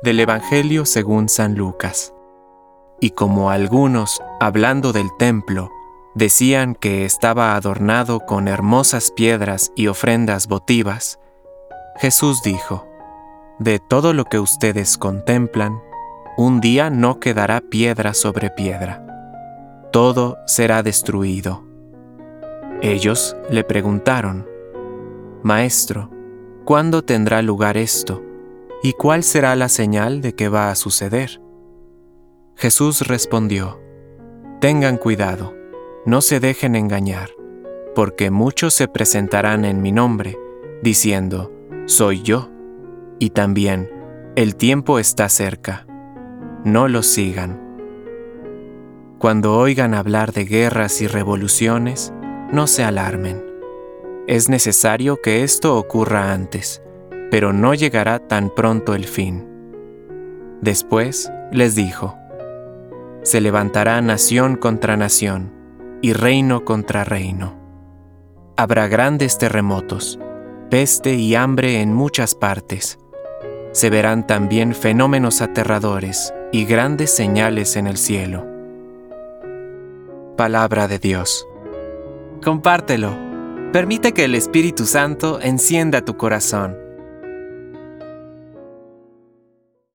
Del Evangelio según San Lucas. Y como algunos, hablando del templo, decían que estaba adornado con hermosas piedras y ofrendas votivas, Jesús dijo, De todo lo que ustedes contemplan, un día no quedará piedra sobre piedra. Todo será destruido. Ellos le preguntaron, Maestro, ¿cuándo tendrá lugar esto? ¿Y cuál será la señal de que va a suceder? Jesús respondió, Tengan cuidado, no se dejen engañar, porque muchos se presentarán en mi nombre, diciendo, Soy yo, y también, el tiempo está cerca no los sigan. Cuando oigan hablar de guerras y revoluciones, no se alarmen. Es necesario que esto ocurra antes, pero no llegará tan pronto el fin. Después les dijo, se levantará nación contra nación y reino contra reino. Habrá grandes terremotos, peste y hambre en muchas partes. Se verán también fenómenos aterradores y grandes señales en el cielo. Palabra de Dios. Compártelo. Permite que el Espíritu Santo encienda tu corazón